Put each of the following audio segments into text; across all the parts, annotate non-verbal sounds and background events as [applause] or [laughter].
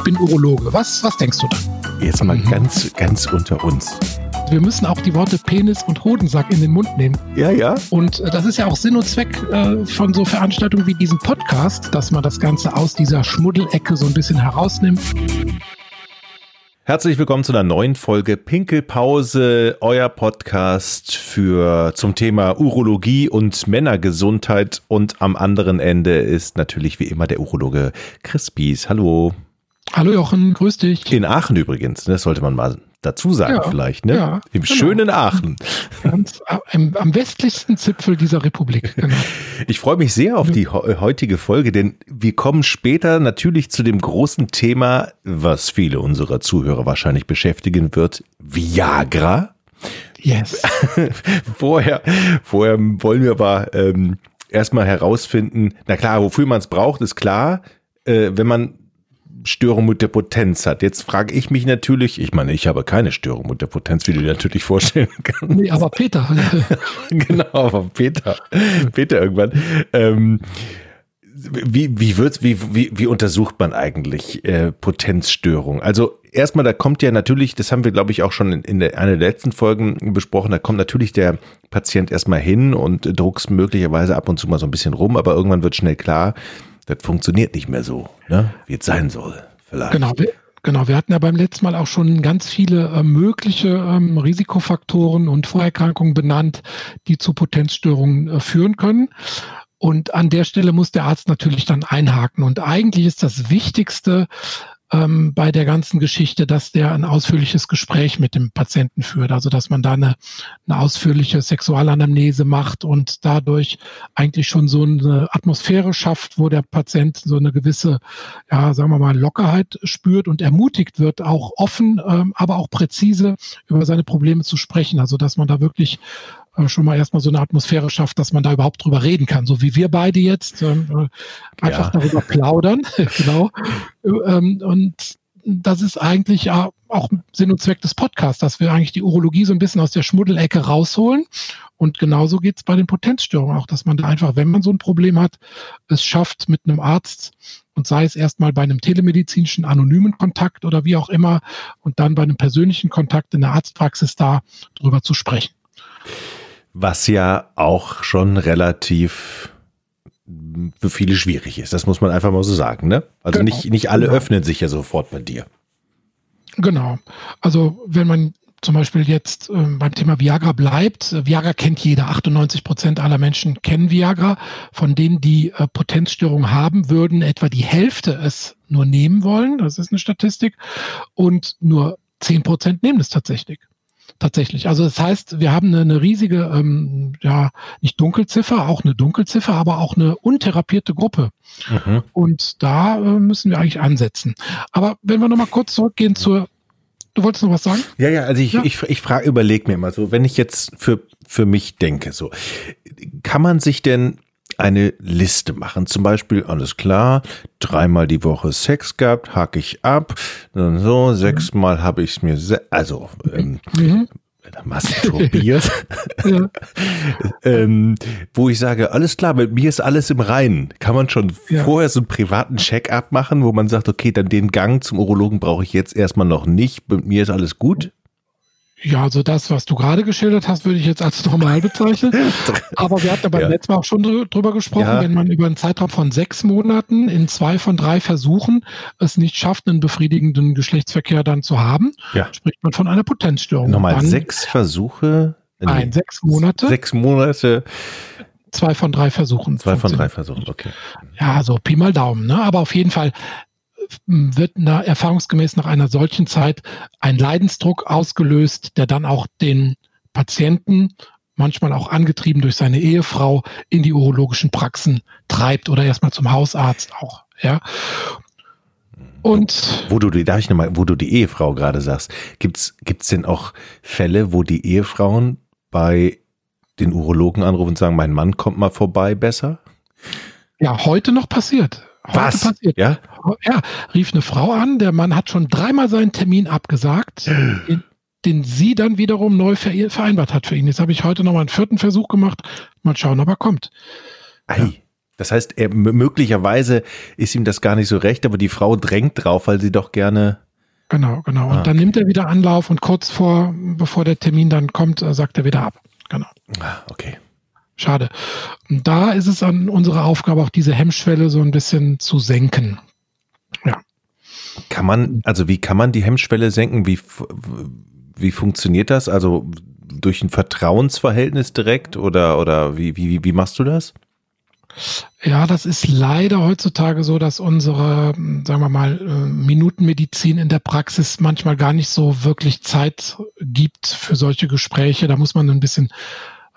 ich bin Urologe. Was, was denkst du dann? Jetzt mal mhm. ganz, ganz unter uns. Wir müssen auch die Worte Penis und Hodensack in den Mund nehmen. Ja, ja. Und äh, das ist ja auch Sinn und Zweck äh, von so Veranstaltungen wie diesem Podcast, dass man das Ganze aus dieser Schmuddelecke so ein bisschen herausnimmt. Herzlich willkommen zu einer neuen Folge Pinkelpause, euer Podcast für zum Thema Urologie und Männergesundheit. Und am anderen Ende ist natürlich wie immer der Urologe Chris Bies. Hallo. Hallo Jochen, grüß dich. In Aachen übrigens, das ne, sollte man mal dazu sagen ja, vielleicht, ne? Ja, Im genau. schönen Aachen. Ganz am, am, westlichsten Zipfel dieser Republik. Genau. Ich freue mich sehr auf die heutige Folge, denn wir kommen später natürlich zu dem großen Thema, was viele unserer Zuhörer wahrscheinlich beschäftigen wird, Viagra. Yes. [laughs] vorher, vorher wollen wir aber ähm, erstmal herausfinden, na klar, wofür man es braucht, ist klar. Äh, wenn man Störung mit der Potenz hat. Jetzt frage ich mich natürlich, ich meine, ich habe keine Störung mit der Potenz, wie du dir natürlich vorstellen [laughs] kannst. Nee, aber Peter. [laughs] genau, aber Peter. Peter irgendwann. Ähm, wie, wie, wird, wie, wie, wie untersucht man eigentlich äh, Potenzstörung? Also erstmal, da kommt ja natürlich, das haben wir, glaube ich, auch schon in, in der, einer der letzten Folgen besprochen, da kommt natürlich der Patient erstmal hin und druckst möglicherweise ab und zu mal so ein bisschen rum, aber irgendwann wird schnell klar, das funktioniert nicht mehr so, ne? wie es sein soll. Vielleicht. Genau. Genau, wir hatten ja beim letzten Mal auch schon ganz viele äh, mögliche ähm, Risikofaktoren und Vorerkrankungen benannt, die zu Potenzstörungen äh, führen können. Und an der Stelle muss der Arzt natürlich dann einhaken. Und eigentlich ist das Wichtigste, ähm, bei der ganzen Geschichte, dass der ein ausführliches Gespräch mit dem Patienten führt. Also dass man da eine, eine ausführliche Sexualanamnese macht und dadurch eigentlich schon so eine Atmosphäre schafft, wo der Patient so eine gewisse, ja, sagen wir mal, Lockerheit spürt und ermutigt wird, auch offen, ähm, aber auch präzise über seine Probleme zu sprechen. Also dass man da wirklich äh, schon mal erstmal so eine Atmosphäre schafft, dass man da überhaupt drüber reden kann, so wie wir beide jetzt ähm, äh, einfach ja. darüber plaudern. [laughs] genau. Ähm, und das ist eigentlich ja auch Sinn und Zweck des Podcasts, dass wir eigentlich die Urologie so ein bisschen aus der Schmuddelecke rausholen. Und genauso geht es bei den Potenzstörungen auch, dass man da einfach, wenn man so ein Problem hat, es schafft mit einem Arzt und sei es erstmal bei einem telemedizinischen anonymen Kontakt oder wie auch immer und dann bei einem persönlichen Kontakt in der Arztpraxis da drüber zu sprechen. Was ja auch schon relativ für viele schwierig ist. Das muss man einfach mal so sagen, ne? Also genau. nicht, nicht alle genau. öffnen sich ja sofort bei dir. Genau. Also wenn man zum Beispiel jetzt äh, beim Thema Viagra bleibt, äh, Viagra kennt jeder, 98 Prozent aller Menschen kennen Viagra. Von denen, die äh, Potenzstörungen haben, würden etwa die Hälfte es nur nehmen wollen. Das ist eine Statistik. Und nur 10 Prozent nehmen es tatsächlich tatsächlich. Also das heißt, wir haben eine, eine riesige, ähm, ja, nicht Dunkelziffer, auch eine Dunkelziffer, aber auch eine untherapierte Gruppe. Mhm. Und da äh, müssen wir eigentlich ansetzen. Aber wenn wir nochmal kurz zurückgehen zur Du wolltest noch was sagen? Ja, ja, also ich, ja. ich, ich frage, überlege mir mal so, wenn ich jetzt für, für mich denke, so, kann man sich denn eine Liste machen. Zum Beispiel, alles klar, dreimal die Woche Sex gehabt, hake ich ab. So, sechsmal habe ich es mir, also ähm, mhm. masturbiert. [laughs] ja. ähm, wo ich sage, alles klar, mit mir ist alles im Reinen. Kann man schon ja. vorher so einen privaten Check-up machen, wo man sagt, okay, dann den Gang zum Urologen brauche ich jetzt erstmal noch nicht. Mit mir ist alles gut? Ja, also das, was du gerade geschildert hast, würde ich jetzt als [laughs] normal bezeichnen. Aber wir hatten ja beim ja. letzten Mal auch schon drüber gesprochen, ja. wenn man über einen Zeitraum von sechs Monaten in zwei von drei Versuchen es nicht schafft, einen befriedigenden Geschlechtsverkehr dann zu haben, ja. spricht man von einer Potenzstörung. Nochmal dann sechs Versuche? Nein, sechs Monate. Sechs Monate. Zwei von drei Versuchen. Zwei von drei Versuchen, okay. Ja, so Pi mal Daumen, ne? Aber auf jeden Fall wird na, erfahrungsgemäß nach einer solchen Zeit ein Leidensdruck ausgelöst, der dann auch den Patienten, manchmal auch angetrieben durch seine Ehefrau, in die urologischen Praxen treibt oder erstmal zum Hausarzt auch. Ja. Und wo du die, darf ich nochmal, wo du die Ehefrau gerade sagst, gibt's gibt's denn auch Fälle, wo die Ehefrauen bei den Urologen anrufen und sagen, mein Mann kommt mal vorbei, besser? Ja, heute noch passiert. Was? Passiert. Ja? ja, rief eine Frau an, der Mann hat schon dreimal seinen Termin abgesagt, den, den sie dann wiederum neu vereinbart hat für ihn. Jetzt habe ich heute nochmal einen vierten Versuch gemacht. Mal schauen, ob er kommt. Ei, Das heißt, er, möglicherweise ist ihm das gar nicht so recht, aber die Frau drängt drauf, weil sie doch gerne. Genau, genau. Und ah, dann nimmt er wieder Anlauf und kurz vor, bevor der Termin dann kommt, äh, sagt er wieder ab. Genau. Ah, okay. Schade. Und da ist es an unserer Aufgabe, auch diese Hemmschwelle so ein bisschen zu senken. Ja. Kann man, also wie kann man die Hemmschwelle senken? Wie, wie funktioniert das? Also durch ein Vertrauensverhältnis direkt oder, oder wie, wie, wie machst du das? Ja, das ist leider heutzutage so, dass unsere, sagen wir mal, äh, Minutenmedizin in der Praxis manchmal gar nicht so wirklich Zeit gibt für solche Gespräche. Da muss man ein bisschen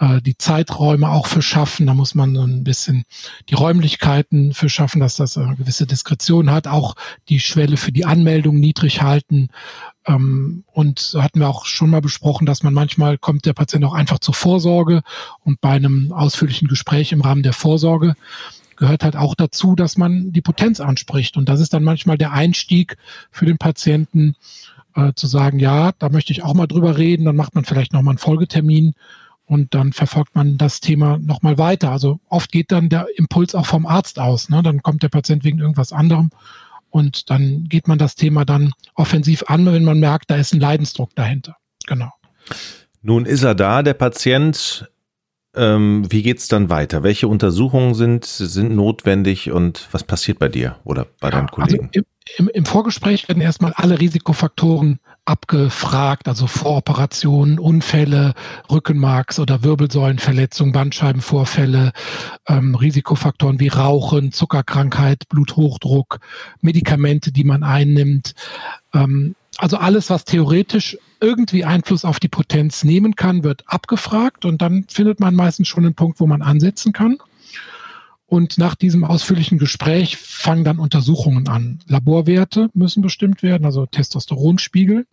äh, die Zeiträume auch für schaffen. Da muss man ein bisschen die Räumlichkeiten für schaffen, dass das eine gewisse Diskretion hat. Auch die Schwelle für die Anmeldung niedrig halten. Ähm, und hatten wir auch schon mal besprochen, dass man manchmal kommt der Patient auch einfach zur Vorsorge und bei einem ausführlichen Gespräch im Rahmen der Vorsorge gehört halt auch dazu, dass man die Potenz anspricht. Und das ist dann manchmal der Einstieg für den Patienten, äh, zu sagen, ja, da möchte ich auch mal drüber reden. Dann macht man vielleicht nochmal einen Folgetermin und dann verfolgt man das Thema nochmal weiter. Also oft geht dann der Impuls auch vom Arzt aus. Ne? Dann kommt der Patient wegen irgendwas anderem und dann geht man das Thema dann offensiv an, wenn man merkt, da ist ein Leidensdruck dahinter. Genau. Nun ist er da, der Patient. Ähm, wie es dann weiter? Welche Untersuchungen sind, sind notwendig und was passiert bei dir oder bei deinen also Kollegen? Also im, im, Vorgespräch werden erstmal alle Risikofaktoren abgefragt, also Voroperationen, Unfälle, Rückenmarks- oder Wirbelsäulenverletzungen, Bandscheibenvorfälle, ähm, Risikofaktoren wie Rauchen, Zuckerkrankheit, Bluthochdruck, Medikamente, die man einnimmt. Ähm, also alles, was theoretisch irgendwie Einfluss auf die Potenz nehmen kann, wird abgefragt und dann findet man meistens schon einen Punkt, wo man ansetzen kann. Und nach diesem ausführlichen Gespräch fangen dann Untersuchungen an. Laborwerte müssen bestimmt werden, also Testosteronspiegel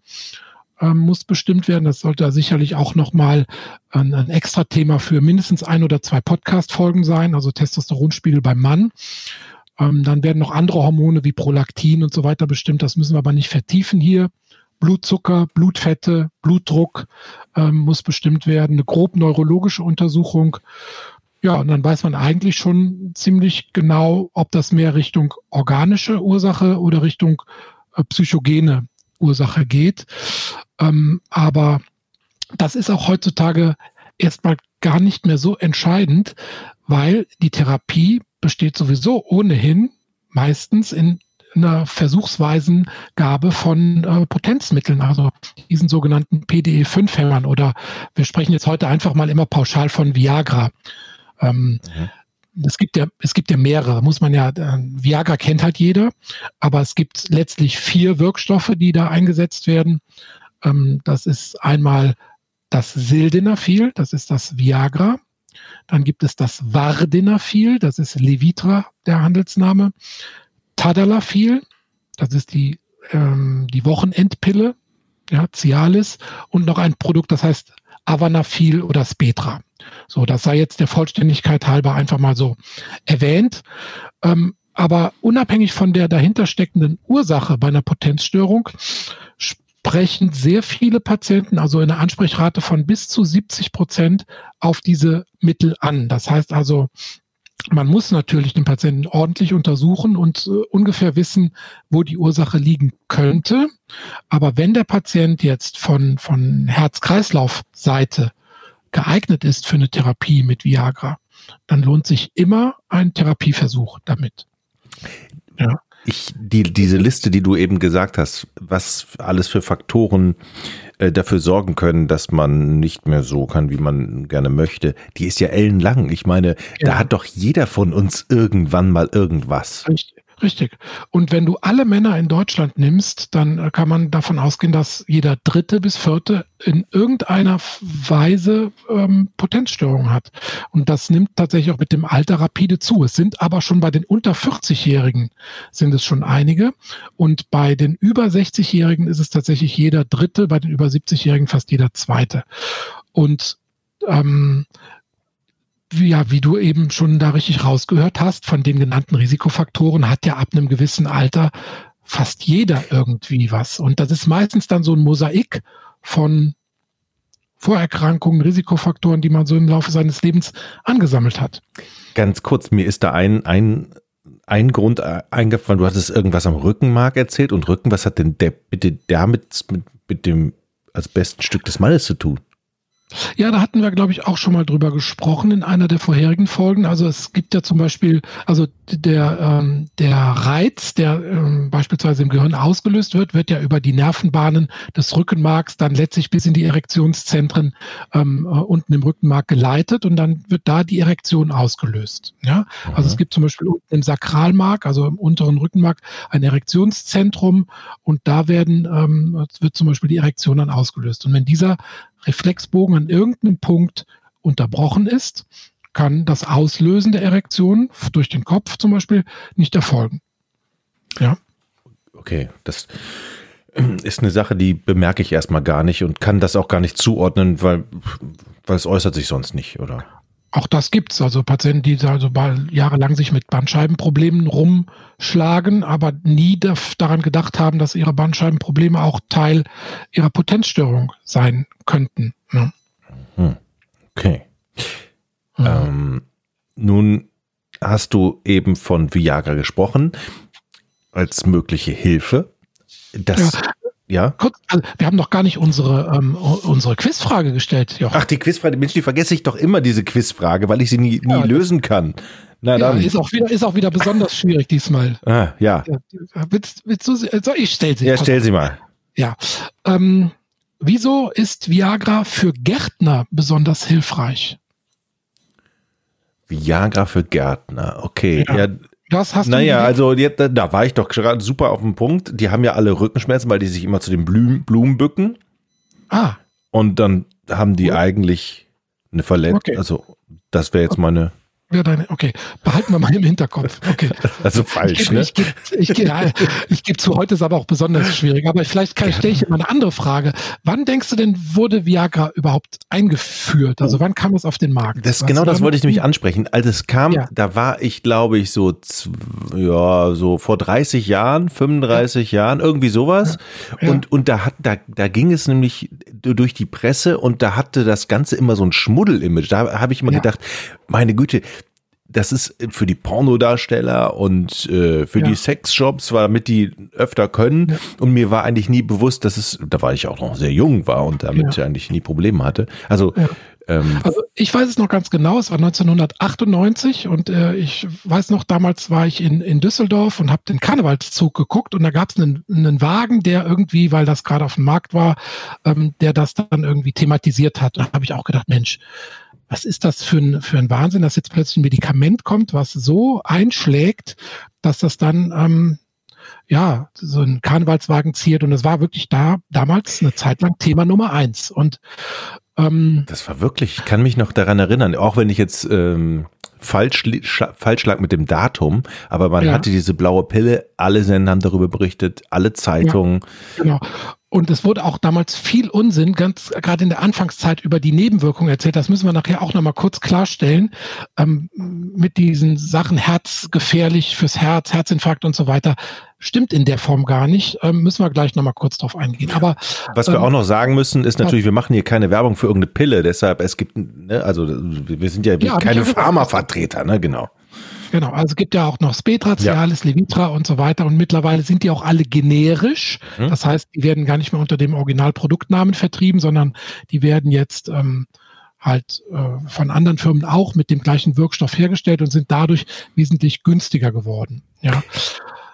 ähm, muss bestimmt werden. Das sollte sicherlich auch nochmal ein, ein extra Thema für mindestens ein oder zwei Podcast-Folgen sein, also Testosteronspiegel beim Mann. Ähm, dann werden noch andere Hormone wie Prolaktin und so weiter bestimmt. Das müssen wir aber nicht vertiefen hier. Blutzucker, Blutfette, Blutdruck ähm, muss bestimmt werden. Eine grob neurologische Untersuchung ja, und dann weiß man eigentlich schon ziemlich genau, ob das mehr Richtung organische Ursache oder Richtung äh, psychogene Ursache geht. Ähm, aber das ist auch heutzutage erstmal gar nicht mehr so entscheidend, weil die Therapie besteht sowieso ohnehin meistens in einer Versuchsweisengabe von äh, Potenzmitteln, also diesen sogenannten PDE5-Hämmern oder wir sprechen jetzt heute einfach mal immer pauschal von Viagra. Ähm, mhm. Es gibt ja, es gibt ja mehrere, muss man ja, äh, Viagra kennt halt jeder, aber es gibt letztlich vier Wirkstoffe, die da eingesetzt werden. Ähm, das ist einmal das Sildenafil, das ist das Viagra. Dann gibt es das Vardenafil, das ist Levitra, der Handelsname. Tadalafil, das ist die, ähm, die Wochenendpille, ja, Cialis. Und noch ein Produkt, das heißt Avanafil oder Spetra. So, das sei jetzt der Vollständigkeit halber einfach mal so erwähnt. Ähm, aber unabhängig von der dahinter steckenden Ursache bei einer Potenzstörung sprechen sehr viele Patienten, also in einer Ansprechrate von bis zu 70 Prozent, auf diese Mittel an. Das heißt also, man muss natürlich den Patienten ordentlich untersuchen und äh, ungefähr wissen, wo die Ursache liegen könnte. Aber wenn der Patient jetzt von, von Herz-Kreislauf-Seite geeignet ist für eine Therapie mit Viagra, dann lohnt sich immer ein Therapieversuch damit. Ja. Ich, die, diese Liste, die du eben gesagt hast, was alles für Faktoren äh, dafür sorgen können, dass man nicht mehr so kann, wie man gerne möchte, die ist ja ellenlang. Ich meine, ja. da hat doch jeder von uns irgendwann mal irgendwas. Richtig. Richtig. Und wenn du alle Männer in Deutschland nimmst, dann äh, kann man davon ausgehen, dass jeder dritte bis vierte in irgendeiner Weise ähm, Potenzstörungen hat. Und das nimmt tatsächlich auch mit dem Alter rapide zu. Es sind aber schon bei den unter 40-Jährigen sind es schon einige. Und bei den über 60-Jährigen ist es tatsächlich jeder dritte, bei den über 70-Jährigen fast jeder zweite. Und ähm, ja, wie du eben schon da richtig rausgehört hast, von den genannten Risikofaktoren hat ja ab einem gewissen Alter fast jeder irgendwie was. Und das ist meistens dann so ein Mosaik von Vorerkrankungen, Risikofaktoren, die man so im Laufe seines Lebens angesammelt hat. Ganz kurz, mir ist da ein, ein, ein Grund eingefallen, du hattest irgendwas am Rückenmark erzählt und Rücken, was hat denn der bitte damit mit, mit dem als besten Stück des Mannes zu tun? Ja, da hatten wir, glaube ich, auch schon mal drüber gesprochen in einer der vorherigen Folgen. Also es gibt ja zum Beispiel, also der, ähm, der Reiz, der ähm, beispielsweise im Gehirn ausgelöst wird, wird ja über die Nervenbahnen des Rückenmarks dann letztlich bis in die Erektionszentren ähm, äh, unten im Rückenmark geleitet und dann wird da die Erektion ausgelöst. Ja, also es mhm. gibt zum Beispiel unten im Sakralmark, also im unteren Rückenmark, ein Erektionszentrum und da werden ähm, wird zum Beispiel die Erektion dann ausgelöst. Und wenn dieser Reflexbogen an irgendeinem Punkt unterbrochen ist, kann das Auslösen der Erektion durch den Kopf zum Beispiel nicht erfolgen. Ja. Okay, das ist eine Sache, die bemerke ich erstmal gar nicht und kann das auch gar nicht zuordnen, weil, weil es äußert sich sonst nicht, oder? Auch das gibt es. Also Patienten, die also jahrelang sich mit Bandscheibenproblemen rumschlagen, aber nie daran gedacht haben, dass ihre Bandscheibenprobleme auch Teil ihrer Potenzstörung sein könnten. Ne? Okay. Mhm. Ähm, nun hast du eben von Viagra gesprochen als mögliche Hilfe. Das, ja. Ja. Kurz, also wir haben noch gar nicht unsere, ähm, unsere Quizfrage gestellt, Jochen. Ach, die Quizfrage, Mensch, die vergesse ich doch immer, diese Quizfrage, weil ich sie nie, nie ja, lösen kann. Na ja, dann. Ist auch, wieder, ist auch wieder besonders schwierig diesmal. Ah, ja. willst, willst du, also ich stell sie. Ja, stell sie mal. Ja. Ähm, wieso ist Viagra für Gärtner besonders hilfreich? Viagra für Gärtner, okay. Ja das hast naja, du. Naja, also jetzt, da war ich doch gerade super auf dem Punkt. Die haben ja alle Rückenschmerzen, weil die sich immer zu den Blumen, Blumen bücken. Ah. Und dann haben die eigentlich eine Verletzung. Okay. Also, das wäre jetzt meine ja, deine, okay, behalten wir mal im Hinterkopf. Okay. [laughs] Also falsch, ich, ne? Ich, gebe ich, ja, ich gebe zu, heute ist aber auch besonders schwierig. Aber vielleicht stelle ich immer eine andere Frage. Wann denkst du denn, wurde Viagra überhaupt eingeführt? Also wann kam es auf den Markt? Das, genau das wollte ich nämlich ansprechen. Als es kam, ja. da war ich, glaube ich, so, ja, so vor 30 Jahren, 35 ja. Jahren, irgendwie sowas. Ja. Und, und da hat, da, da ging es nämlich durch die Presse und da hatte das Ganze immer so ein Schmuddel-Image. Da habe ich immer gedacht, meine Güte, das ist für die Pornodarsteller und äh, für ja. die Sexshops, damit die öfter können. Ja. Und mir war eigentlich nie bewusst, dass es, da war ich auch noch sehr jung war und damit ja. eigentlich nie Probleme hatte. Also, ähm, also ich weiß es noch ganz genau, es war 1998 und äh, ich weiß noch, damals war ich in, in Düsseldorf und habe den Karnevalszug geguckt und da gab es einen, einen Wagen, der irgendwie, weil das gerade auf dem Markt war, ähm, der das dann irgendwie thematisiert hat. Da habe ich auch gedacht, Mensch, was ist das für ein, für ein Wahnsinn, dass jetzt plötzlich ein Medikament kommt, was so einschlägt, dass das dann ähm, ja so ein Karnevalswagen ziert. Und es war wirklich da damals eine Zeit lang Thema Nummer eins. Und ähm, das war wirklich, ich kann mich noch daran erinnern, auch wenn ich jetzt ähm, falsch, falsch lag mit dem Datum, aber man ja. hatte diese blaue Pille, alle Sender haben darüber berichtet, alle Zeitungen. Ja, genau. Und es wurde auch damals viel Unsinn, ganz gerade in der Anfangszeit über die Nebenwirkungen erzählt. Das müssen wir nachher auch nochmal kurz klarstellen. Ähm, mit diesen Sachen herzgefährlich fürs Herz, Herzinfarkt und so weiter. Stimmt in der Form gar nicht. Ähm, müssen wir gleich nochmal kurz drauf eingehen. Aber was wir ähm, auch noch sagen müssen, ist natürlich, wir machen hier keine Werbung für irgendeine Pille. Deshalb, es gibt, ne, also wir sind ja, ja keine Pharmavertreter, ne, genau. Genau, also es gibt ja auch noch Spetra, Cialis, ja. Levitra und so weiter und mittlerweile sind die auch alle generisch. Hm. Das heißt, die werden gar nicht mehr unter dem Originalproduktnamen vertrieben, sondern die werden jetzt ähm, halt äh, von anderen Firmen auch mit dem gleichen Wirkstoff hergestellt und sind dadurch wesentlich günstiger geworden. Ja.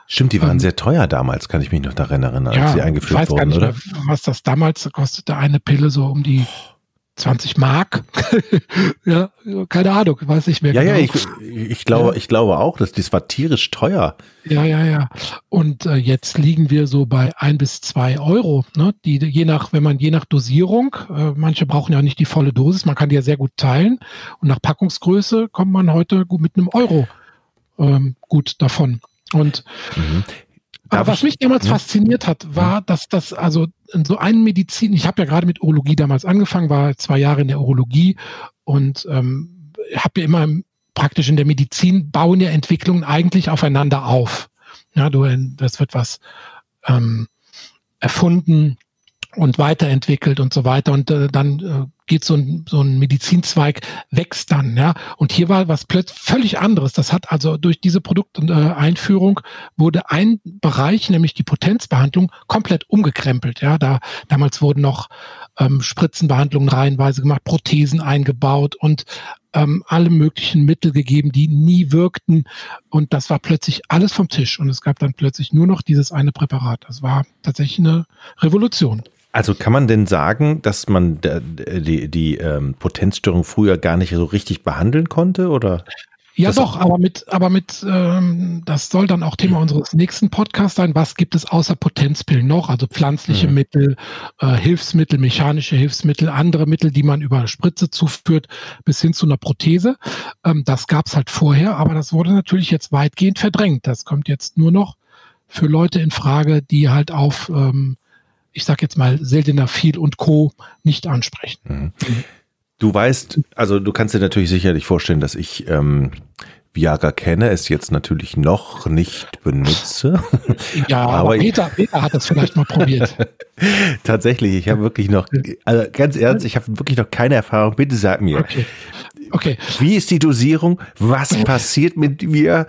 Stimmt, die waren ähm, sehr teuer damals, kann ich mich noch daran erinnern, als ja, sie eingeführt wurden, oder? Mehr, was das damals kostete, eine Pille so um die 20 Mark. [laughs] ja, keine Ahnung, weiß ich mehr. Ja, genau. ja, ich, ich glaube, ja. ich glaube auch, dass das war tierisch teuer. Ja, ja, ja. Und äh, jetzt liegen wir so bei ein bis zwei Euro. Ne? Die je nach, wenn man je nach Dosierung, äh, manche brauchen ja nicht die volle Dosis, man kann die ja sehr gut teilen. Und nach Packungsgröße kommt man heute gut mit einem Euro ähm, gut davon. Und mhm. Aber was mich damals ja. fasziniert hat, war, dass das also so ein Medizin, ich habe ja gerade mit Urologie damals angefangen, war zwei Jahre in der Urologie und ähm, habe ja immer praktisch in der Medizin bauen ja Entwicklungen eigentlich aufeinander auf. Ja, du, das wird was ähm, erfunden und weiterentwickelt und so weiter. Und äh, dann äh, geht so ein, so ein Medizinzweig, wächst dann, ja. Und hier war was plötzlich völlig anderes. Das hat also durch diese Produkteinführung äh, wurde ein Bereich, nämlich die Potenzbehandlung, komplett umgekrempelt. Ja, da damals wurden noch ähm, Spritzenbehandlungen reihenweise gemacht, Prothesen eingebaut und ähm, alle möglichen Mittel gegeben, die nie wirkten. Und das war plötzlich alles vom Tisch. Und es gab dann plötzlich nur noch dieses eine Präparat. Das war tatsächlich eine Revolution. Also kann man denn sagen, dass man die, die ähm, Potenzstörung früher gar nicht so richtig behandeln konnte, oder? Ja, das doch, aber mit, aber mit, ähm, das soll dann auch Thema unseres nächsten Podcasts sein. Was gibt es außer Potenzpillen noch? Also pflanzliche mhm. Mittel, äh, Hilfsmittel, mechanische Hilfsmittel, andere Mittel, die man über Spritze zuführt, bis hin zu einer Prothese. Ähm, das gab es halt vorher, aber das wurde natürlich jetzt weitgehend verdrängt. Das kommt jetzt nur noch für Leute in Frage, die halt auf ähm, ich sage jetzt mal, seltener viel und Co. nicht ansprechen. Mhm. Du weißt, also du kannst dir natürlich sicherlich vorstellen, dass ich ähm, Viagra kenne, es jetzt natürlich noch nicht benutze. [laughs] Ja, aber, aber Peter, Peter hat das vielleicht mal probiert. [laughs] Tatsächlich, ich habe wirklich noch, also ganz ernst, ich habe wirklich noch keine Erfahrung. Bitte sag mir. Okay. okay. Wie ist die Dosierung? Was [laughs] passiert mit mir?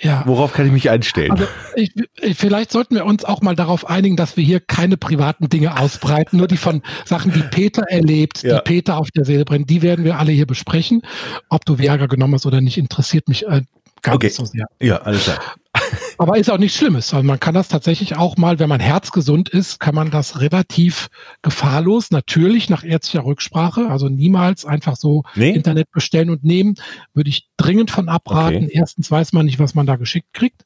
Ja. Worauf kann ich mich einstellen? Also ich, vielleicht sollten wir uns auch mal darauf einigen, dass wir hier keine privaten Dinge ausbreiten, nur die von Sachen, die Peter erlebt, ja. die Peter auf der Seele brennt, die werden wir alle hier besprechen. Ob du Viagra genommen hast oder nicht, interessiert mich äh, gar okay. nicht so sehr. Ja, alles klar. Aber ist auch nichts Schlimmes. Also man kann das tatsächlich auch mal, wenn man herzgesund ist, kann man das relativ gefahrlos, natürlich nach ärztlicher Rücksprache, also niemals einfach so nee. Internet bestellen und nehmen, würde ich dringend von abraten. Okay. Erstens weiß man nicht, was man da geschickt kriegt.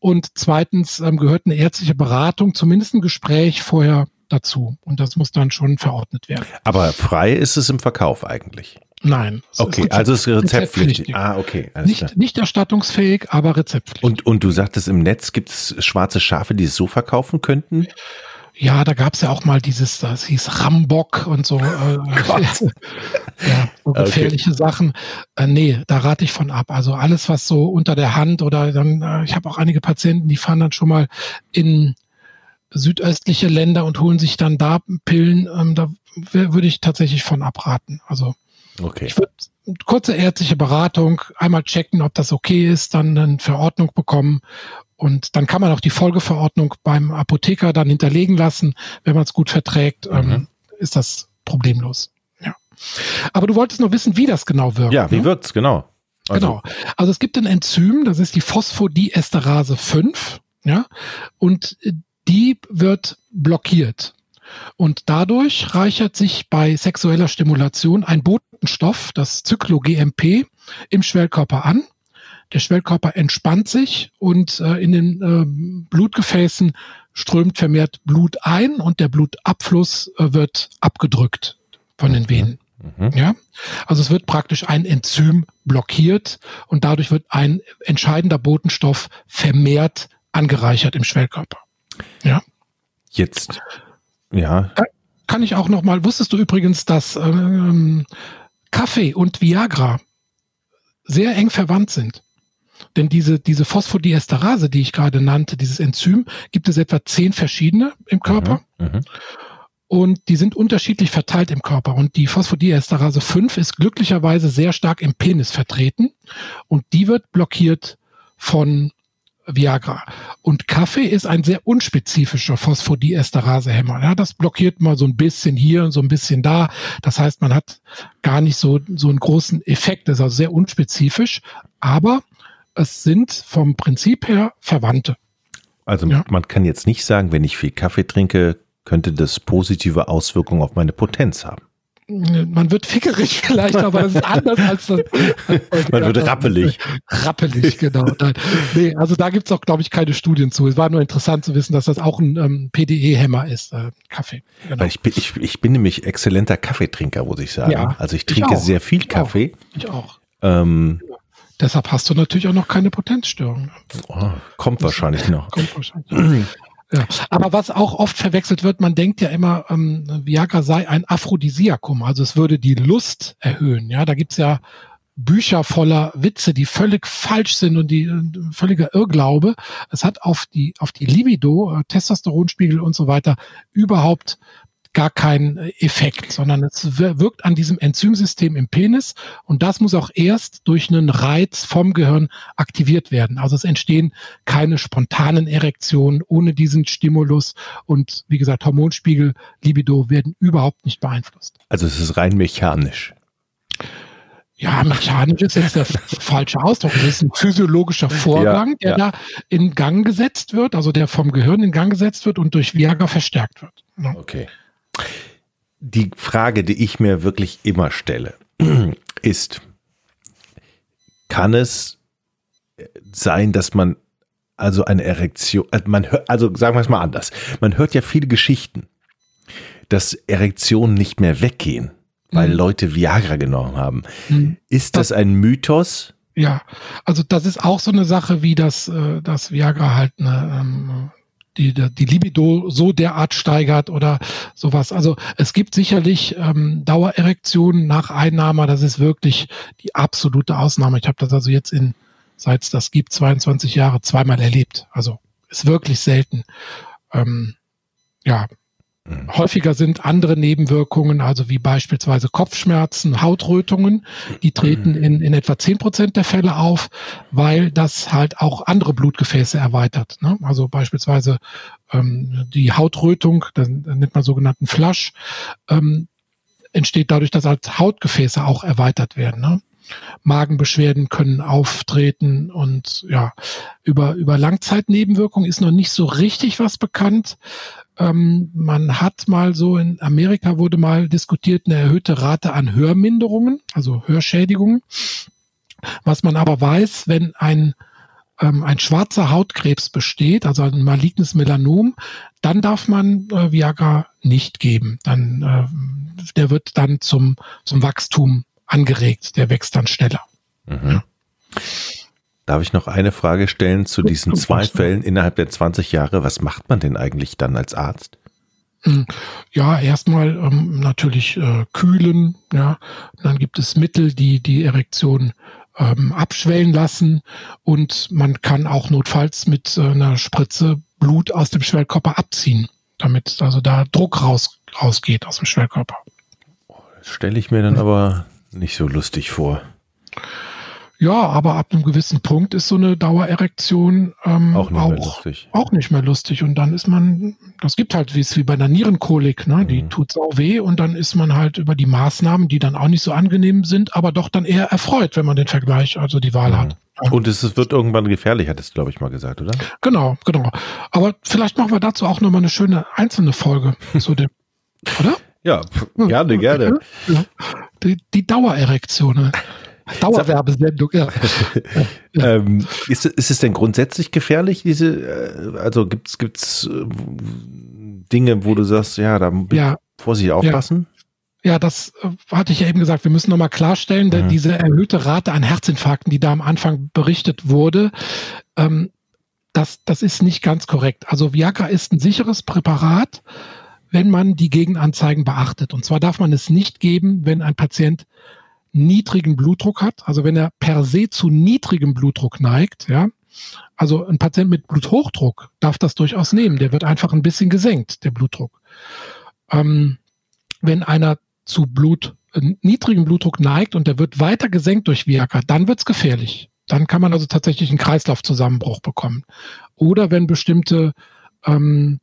Und zweitens ähm, gehört eine ärztliche Beratung, zumindest ein Gespräch vorher dazu. Und das muss dann schon verordnet werden. Aber frei ist es im Verkauf eigentlich. Nein. Okay, Rezept, also es ist rezeptpflichtig. Ah, okay. Nicht, nicht erstattungsfähig, aber rezeptpflichtig. Und, und du sagtest, im Netz gibt es schwarze Schafe, die es so verkaufen könnten? Ja, da gab es ja auch mal dieses, das hieß Rambock und so. Äh, [laughs] [laughs] ja, so gefährliche okay. Sachen. Äh, nee, da rate ich von ab. Also alles, was so unter der Hand oder dann, äh, ich habe auch einige Patienten, die fahren dann schon mal in südöstliche Länder und holen sich dann da Pillen. Ähm, da würde ich tatsächlich von abraten. Also Okay. Ich würde kurze ärztliche Beratung, einmal checken, ob das okay ist, dann eine Verordnung bekommen und dann kann man auch die Folgeverordnung beim Apotheker dann hinterlegen lassen, wenn man es gut verträgt, ähm, mhm. ähm, ist das problemlos. Ja. Aber du wolltest nur wissen, wie das genau wirkt. Ja, wie ne? wirkt's genau? Also. Genau. Also es gibt ein Enzym, das ist die Phosphodiesterase 5, ja, und die wird blockiert. Und dadurch reichert sich bei sexueller Stimulation ein Botenstoff, das Zyklogmp, im Schwellkörper an. Der Schwellkörper entspannt sich und äh, in den äh, Blutgefäßen strömt vermehrt Blut ein und der Blutabfluss äh, wird abgedrückt von den Venen. Mhm. Ja, also es wird praktisch ein Enzym blockiert und dadurch wird ein entscheidender Botenstoff vermehrt angereichert im Schwellkörper. Ja. Jetzt ja. Kann ich auch noch mal, wusstest du übrigens, dass ähm, Kaffee und Viagra sehr eng verwandt sind? Denn diese, diese Phosphodiesterase, die ich gerade nannte, dieses Enzym, gibt es etwa zehn verschiedene im Körper. Mhm, mhm. und die sind unterschiedlich verteilt im Körper. Und die Phosphodiesterase 5 ist glücklicherweise sehr stark im Penis vertreten. Und die wird blockiert von Viagra. Und Kaffee ist ein sehr unspezifischer Phosphodiesterase-Hämmer. Ja, das blockiert mal so ein bisschen hier und so ein bisschen da. Das heißt, man hat gar nicht so, so einen großen Effekt. Das ist also sehr unspezifisch. Aber es sind vom Prinzip her Verwandte. Also ja. man kann jetzt nicht sagen, wenn ich viel Kaffee trinke, könnte das positive Auswirkungen auf meine Potenz haben man wird fickerig [laughs] vielleicht, aber das ist anders als das. [laughs] man wird rappelig. Rappelig, genau. Nein. Nee, also da gibt's auch, glaube ich, keine Studien zu. Es war nur interessant zu wissen, dass das auch ein ähm, PDE-Hämmer ist, äh, Kaffee. Genau. Ich, bin, ich, ich bin nämlich exzellenter Kaffeetrinker, muss ich sagen. Ja, also ich trinke ich sehr viel Kaffee. Ich auch. Ich auch. Ähm. Deshalb hast du natürlich auch noch keine Potenzstörung. Oh, kommt wahrscheinlich noch. Kommt wahrscheinlich. [clears throat] Ja. Aber was auch oft verwechselt wird, man denkt ja immer, ähm, Viagra sei ein Aphrodisiakum, also es würde die Lust erhöhen. Ja, da gibt's ja Bücher voller Witze, die völlig falsch sind und die äh, völliger Irrglaube. Es hat auf die, auf die Libido, äh, Testosteronspiegel und so weiter überhaupt gar keinen Effekt, sondern es wirkt an diesem Enzymsystem im Penis und das muss auch erst durch einen Reiz vom Gehirn aktiviert werden. Also es entstehen keine spontanen Erektionen ohne diesen Stimulus und wie gesagt, Hormonspiegel, Libido werden überhaupt nicht beeinflusst. Also es ist rein mechanisch. Ja, mechanisch ist jetzt der falsche Ausdruck. Es ist ein physiologischer Vorgang, ja, der ja. da in Gang gesetzt wird, also der vom Gehirn in Gang gesetzt wird und durch Viagra verstärkt wird. Okay. Die Frage, die ich mir wirklich immer stelle, [clears throat] ist, kann es sein, dass man also eine Erektion, äh, man hört, also sagen wir es mal anders, man hört ja viele Geschichten, dass Erektionen nicht mehr weggehen, weil mhm. Leute Viagra genommen haben. Mhm. Ist das, das ein Mythos? Ja, also das ist auch so eine Sache, wie das, äh, das Viagra halt eine ähm, die, die Libido so derart steigert oder sowas. Also es gibt sicherlich ähm, Dauererektionen nach Einnahme, das ist wirklich die absolute Ausnahme. Ich habe das also jetzt in, seit es das gibt, 22 Jahre zweimal erlebt. Also ist wirklich selten. Ähm, ja. Häufiger sind andere Nebenwirkungen, also wie beispielsweise Kopfschmerzen, Hautrötungen, die treten mhm. in, in etwa zehn Prozent der Fälle auf, weil das halt auch andere Blutgefäße erweitert. Ne? Also beispielsweise ähm, die Hautrötung, das nennt man sogenannten Flasch, ähm, entsteht dadurch, dass halt Hautgefäße auch erweitert werden. Ne? Magenbeschwerden können auftreten und ja, über, über Langzeitnebenwirkungen ist noch nicht so richtig was bekannt. Ähm, man hat mal so in Amerika wurde mal diskutiert eine erhöhte Rate an Hörminderungen, also Hörschädigungen. Was man aber weiß, wenn ein ähm, ein schwarzer Hautkrebs besteht, also ein malignes Melanom, dann darf man äh, Viagra nicht geben. Dann äh, der wird dann zum zum Wachstum angeregt, der wächst dann schneller. Mhm. Darf ich noch eine Frage stellen zu diesen zwei Fällen innerhalb der 20 Jahre? Was macht man denn eigentlich dann als Arzt? Hm. Ja, erstmal ähm, natürlich äh, kühlen. Ja, dann gibt es Mittel, die die Erektion ähm, abschwellen lassen und man kann auch notfalls mit äh, einer Spritze Blut aus dem Schwellkörper abziehen, damit also da Druck raus, rausgeht aus dem Schwellkörper. Stelle ich mir dann aber nicht so lustig vor. Ja, aber ab einem gewissen Punkt ist so eine Dauererektion ähm, auch, nicht auch, auch, nicht mehr lustig. Und dann ist man, das gibt halt wie es wie bei einer Nierenkolik, ne? Die mhm. tut sau weh und dann ist man halt über die Maßnahmen, die dann auch nicht so angenehm sind, aber doch dann eher erfreut, wenn man den Vergleich, also die Wahl mhm. hat. Und es wird irgendwann gefährlich, hat es, glaube ich, mal gesagt, oder? Genau, genau. Aber vielleicht machen wir dazu auch nochmal eine schöne einzelne Folge zu dem, [laughs] oder? Ja, gerne, gerne. Die, die Dauererektion. Dauerwerbesendung, ja. [laughs] ähm, ist, ist es denn grundsätzlich gefährlich, diese, äh, also gibt es gibt's, äh, Dinge, wo du sagst, ja, da ja. Vorsicht aufpassen? Ja. ja. das äh, hatte ich ja eben gesagt. Wir müssen nochmal klarstellen, mhm. diese erhöhte Rate an Herzinfarkten, die da am Anfang berichtet wurde, ähm, das, das ist nicht ganz korrekt. Also Viagra ist ein sicheres Präparat, wenn man die Gegenanzeigen beachtet. Und zwar darf man es nicht geben, wenn ein Patient niedrigen Blutdruck hat, also wenn er per se zu niedrigem Blutdruck neigt, ja, also ein Patient mit Bluthochdruck darf das durchaus nehmen, der wird einfach ein bisschen gesenkt, der Blutdruck. Ähm, wenn einer zu Blut, äh, niedrigem Blutdruck neigt und der wird weiter gesenkt durch Viagra, dann wird's gefährlich. Dann kann man also tatsächlich einen Kreislaufzusammenbruch bekommen. Oder wenn bestimmte ähm,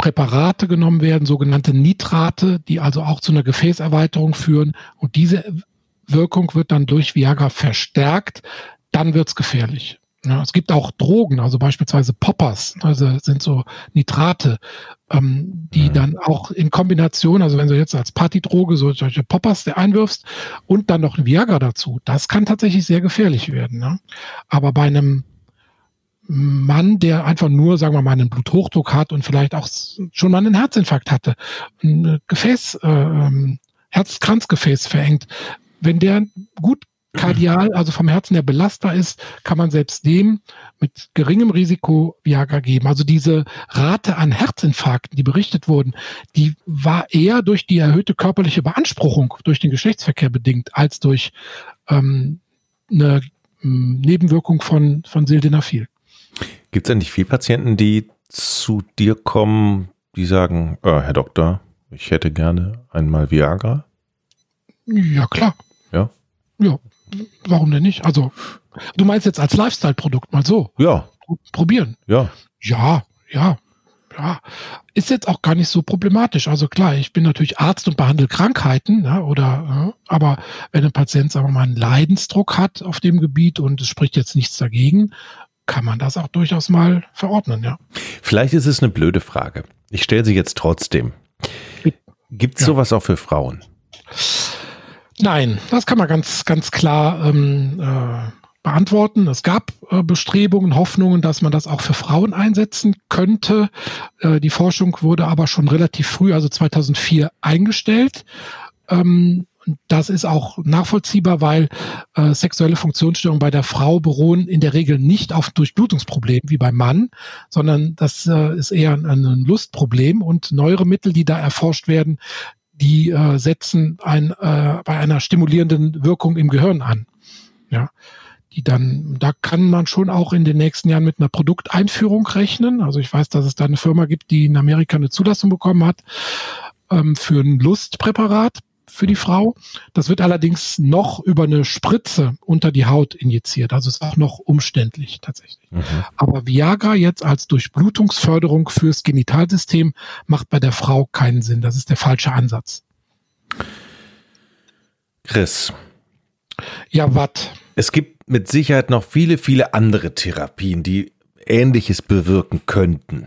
Präparate genommen werden, sogenannte Nitrate, die also auch zu einer Gefäßerweiterung führen. Und diese Wirkung wird dann durch Viagra verstärkt. Dann wird's gefährlich. Ja, es gibt auch Drogen, also beispielsweise Poppers, also sind so Nitrate, ähm, die mhm. dann auch in Kombination, also wenn du jetzt als Partydroge so solche Poppers einwirfst und dann noch ein Viagra dazu, das kann tatsächlich sehr gefährlich werden. Ne? Aber bei einem Mann, der einfach nur, sagen wir mal, einen Bluthochdruck hat und vielleicht auch schon mal einen Herzinfarkt hatte, ein Gefäß, äh, ähm, Herzkranzgefäß verengt, wenn der gut kardial, [clears throat] also vom Herzen her belastbar ist, kann man selbst dem mit geringem Risiko Viagra geben. Also diese Rate an Herzinfarkten, die berichtet wurden, die war eher durch die erhöhte körperliche Beanspruchung durch den Geschlechtsverkehr bedingt, als durch ähm, eine ähm, Nebenwirkung von, von Sildenafil. Gibt es eigentlich viele Patienten, die zu dir kommen, die sagen, äh, Herr Doktor, ich hätte gerne einmal Viagra? Ja, klar. Ja. Ja, warum denn nicht? Also, du meinst jetzt als Lifestyle-Produkt mal so. Ja. Probieren. Ja. Ja, ja, ja. Ist jetzt auch gar nicht so problematisch. Also klar, ich bin natürlich Arzt und behandle Krankheiten, ja, oder, ja, aber wenn ein Patient, sagen wir mal, einen Leidensdruck hat auf dem Gebiet und es spricht jetzt nichts dagegen, kann man das auch durchaus mal verordnen, ja. Vielleicht ist es eine blöde Frage. Ich stelle sie jetzt trotzdem. Gibt es ja. sowas auch für Frauen? Nein, das kann man ganz, ganz klar ähm, äh, beantworten. Es gab äh, Bestrebungen, Hoffnungen, dass man das auch für Frauen einsetzen könnte. Äh, die Forschung wurde aber schon relativ früh, also 2004, eingestellt. Ähm, das ist auch nachvollziehbar, weil äh, sexuelle Funktionsstörungen bei der Frau beruhen in der Regel nicht auf Durchblutungsproblemen wie beim Mann, sondern das äh, ist eher ein, ein Lustproblem und neuere Mittel, die da erforscht werden, die äh, setzen ein, äh, bei einer stimulierenden Wirkung im Gehirn an. Ja, die dann, da kann man schon auch in den nächsten Jahren mit einer Produkteinführung rechnen. Also ich weiß, dass es da eine Firma gibt, die in Amerika eine Zulassung bekommen hat ähm, für ein Lustpräparat für die Frau. Das wird allerdings noch über eine Spritze unter die Haut injiziert. Also ist auch noch umständlich tatsächlich. Mhm. Aber Viagra jetzt als Durchblutungsförderung fürs Genitalsystem macht bei der Frau keinen Sinn. Das ist der falsche Ansatz. Chris. Ja, was? Es gibt mit Sicherheit noch viele, viele andere Therapien, die Ähnliches bewirken könnten.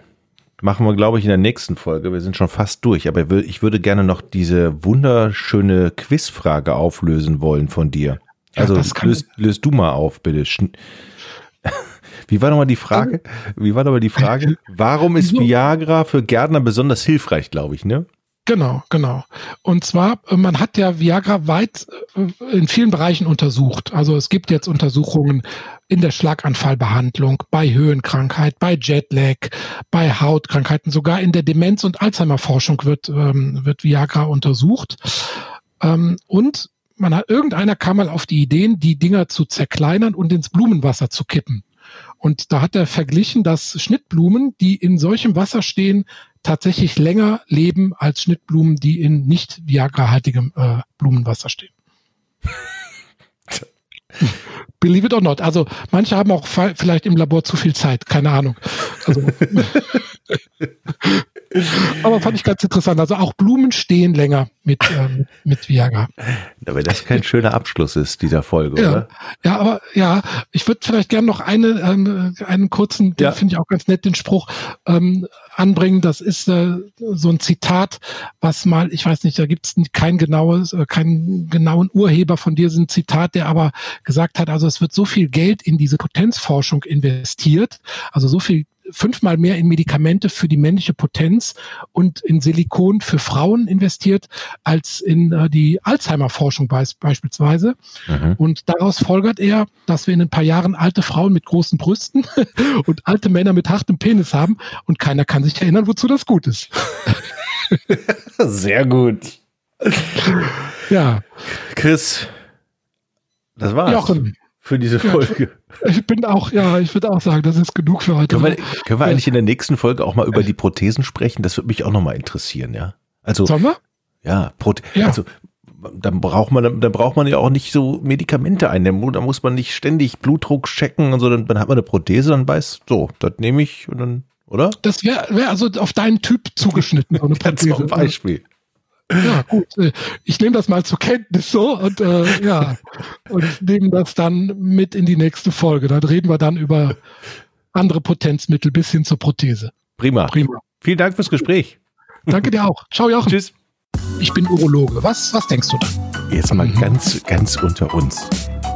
Machen wir, glaube ich, in der nächsten Folge. Wir sind schon fast durch, aber ich würde gerne noch diese wunderschöne Quizfrage auflösen wollen von dir. Also ja, löst, löst du mal auf, bitte. [laughs] Wie war nochmal die Frage? Wie war nochmal die Frage? [laughs] Warum ist Viagra für Gärtner besonders hilfreich, glaube ich, ne? Genau, genau. Und zwar, äh, man hat ja Viagra weit äh, in vielen Bereichen untersucht. Also es gibt jetzt Untersuchungen in der Schlaganfallbehandlung, bei Höhenkrankheit, bei Jetlag, bei Hautkrankheiten, sogar in der Demenz- und Alzheimer-Forschung wird, ähm, wird Viagra untersucht. Ähm, und man hat, irgendeiner kam mal auf die Ideen, die Dinger zu zerkleinern und ins Blumenwasser zu kippen. Und da hat er verglichen, dass Schnittblumen, die in solchem Wasser stehen, tatsächlich länger leben als Schnittblumen, die in nicht Viagra-haltigem äh, Blumenwasser stehen. [laughs] Believe it or not. Also manche haben auch vielleicht im Labor zu viel Zeit, keine Ahnung. Also, [laughs] aber fand ich ganz interessant. Also auch Blumen stehen länger mit, ähm, mit Viagra. Aber das kein schöner Abschluss ist dieser Folge, ja. oder? Ja, aber ja, ich würde vielleicht gerne noch eine, ähm, einen kurzen, den ja. finde ich auch ganz nett, den Spruch. Ähm, anbringen. Das ist äh, so ein Zitat, was mal, ich weiß nicht, da gibt es kein genaues, äh, keinen genauen Urheber von diesem Zitat, der aber gesagt hat, also es wird so viel Geld in diese Potenzforschung investiert, also so viel fünfmal mehr in Medikamente für die männliche Potenz und in Silikon für Frauen investiert als in äh, die Alzheimer-Forschung beis beispielsweise. Mhm. Und daraus folgert er, dass wir in ein paar Jahren alte Frauen mit großen Brüsten [laughs] und alte Männer mit hartem Penis haben und keiner kann sich erinnern, wozu das gut ist. [laughs] Sehr gut. Ja. Chris, das war's. Jochen, für diese Folge. Ja, ich bin auch, ja, ich würde auch sagen, das ist genug für heute. Können wir, können wir eigentlich in der nächsten Folge auch mal über die Prothesen sprechen? Das würde mich auch nochmal interessieren, ja. Also, Sollen wir? Ja, Proth ja. also dann braucht man, dann braucht man ja auch nicht so Medikamente einnehmen. Da muss man nicht ständig Blutdruck checken und so. Dann, dann hat man eine Prothese, dann weiß, so, das nehme ich und dann, oder? Das wäre wär also auf deinen Typ zugeschnitten, so eine [laughs] Prothese. Zum Beispiel. Ja, gut. Äh, ich nehme das mal zur Kenntnis so und äh, ja, und nehme das dann mit in die nächste Folge. Dann reden wir dann über andere Potenzmittel bis hin zur Prothese. Prima. Prima. Vielen Dank fürs Gespräch. Danke dir auch. Ciao, Jochen. Tschüss. Ich bin Urologe. Was, was denkst du dann? Jetzt mal mhm. ganz, ganz unter uns